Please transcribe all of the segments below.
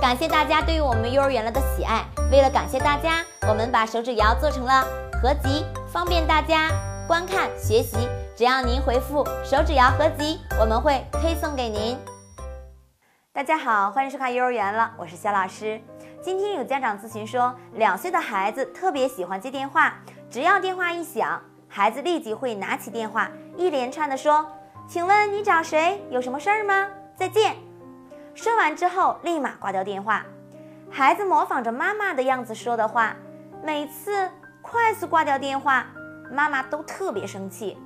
感谢大家对于我们幼儿园了的喜爱。为了感谢大家，我们把手指谣做成了合集，方便大家观看学习。只要您回复“手指谣合集”，我们会推送给您。大家好，欢迎收看幼儿园了，我是肖老师。今天有家长咨询说，两岁的孩子特别喜欢接电话，只要电话一响，孩子立即会拿起电话，一连串的说：“请问你找谁？有什么事儿吗？再见。”说完之后，立马挂掉电话。孩子模仿着妈妈的样子说的话，每次快速挂掉电话，妈妈都特别生气。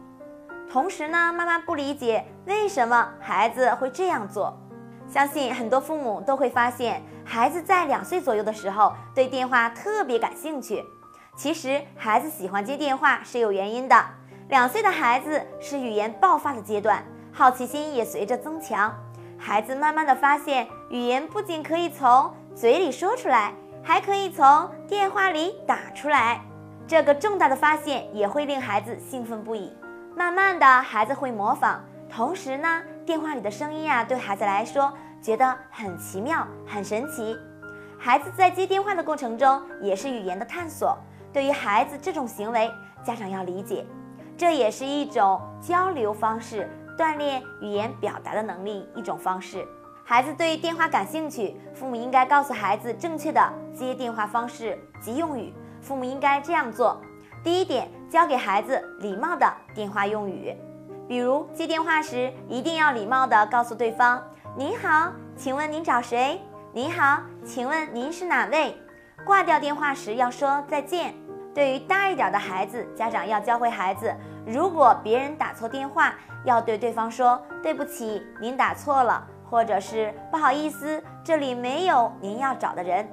同时呢，妈妈不理解为什么孩子会这样做。相信很多父母都会发现，孩子在两岁左右的时候对电话特别感兴趣。其实，孩子喜欢接电话是有原因的。两岁的孩子是语言爆发的阶段，好奇心也随着增强。孩子慢慢的发现，语言不仅可以从嘴里说出来，还可以从电话里打出来。这个重大的发现也会令孩子兴奋不已。慢慢的，孩子会模仿，同时呢，电话里的声音啊，对孩子来说觉得很奇妙、很神奇。孩子在接电话的过程中，也是语言的探索。对于孩子这种行为，家长要理解，这也是一种交流方式。锻炼语言表达的能力一种方式。孩子对电话感兴趣，父母应该告诉孩子正确的接电话方式及用语。父母应该这样做：第一点，教给孩子礼貌的电话用语，比如接电话时一定要礼貌的告诉对方“您好，请问您找谁？您好，请问您是哪位？”挂掉电话时要说再见。对于大一点的孩子，家长要教会孩子，如果别人打错电话，要对对方说对不起，您打错了，或者是不好意思，这里没有您要找的人。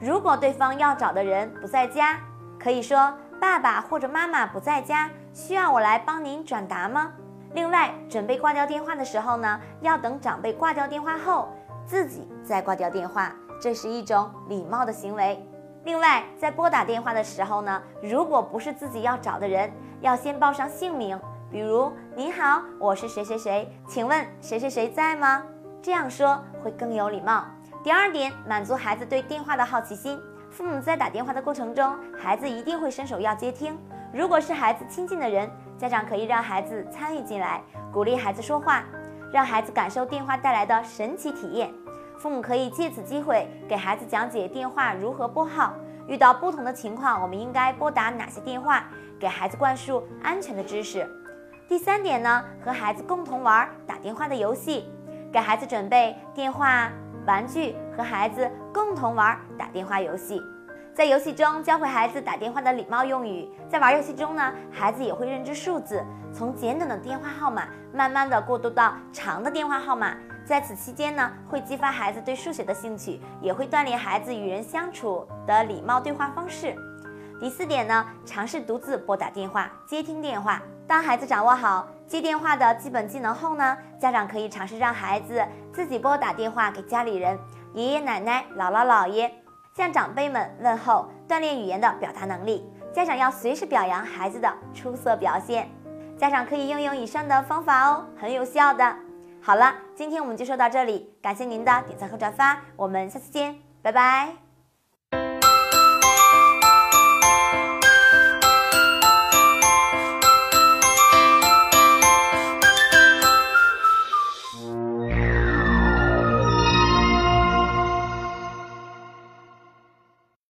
如果对方要找的人不在家，可以说爸爸或者妈妈不在家，需要我来帮您转达吗？另外，准备挂掉电话的时候呢，要等长辈挂掉电话后，自己再挂掉电话，这是一种礼貌的行为。另外，在拨打电话的时候呢，如果不是自己要找的人，要先报上姓名，比如“你好，我是谁谁谁，请问谁谁谁在吗？”这样说会更有礼貌。第二点，满足孩子对电话的好奇心。父母在打电话的过程中，孩子一定会伸手要接听。如果是孩子亲近的人，家长可以让孩子参与进来，鼓励孩子说话，让孩子感受电话带来的神奇体验。父母可以借此机会给孩子讲解电话如何拨号，遇到不同的情况，我们应该拨打哪些电话，给孩子灌输安全的知识。第三点呢，和孩子共同玩打电话的游戏，给孩子准备电话玩具，和孩子共同玩打电话游戏。在游戏中教会孩子打电话的礼貌用语，在玩游戏中呢，孩子也会认知数字，从简短的电话号码慢慢的过渡到长的电话号码。在此期间呢，会激发孩子对数学的兴趣，也会锻炼孩子与人相处的礼貌对话方式。第四点呢，尝试独自拨打电话、接听电话。当孩子掌握好接电话的基本技能后呢，家长可以尝试让孩子自己拨打电话给家里人、爷爷奶奶、姥姥姥爷。向长辈们问候，锻炼语言的表达能力。家长要随时表扬孩子的出色表现。家长可以应用以上的方法哦，很有效的。好了，今天我们就说到这里，感谢您的点赞和转发，我们下次见，拜拜。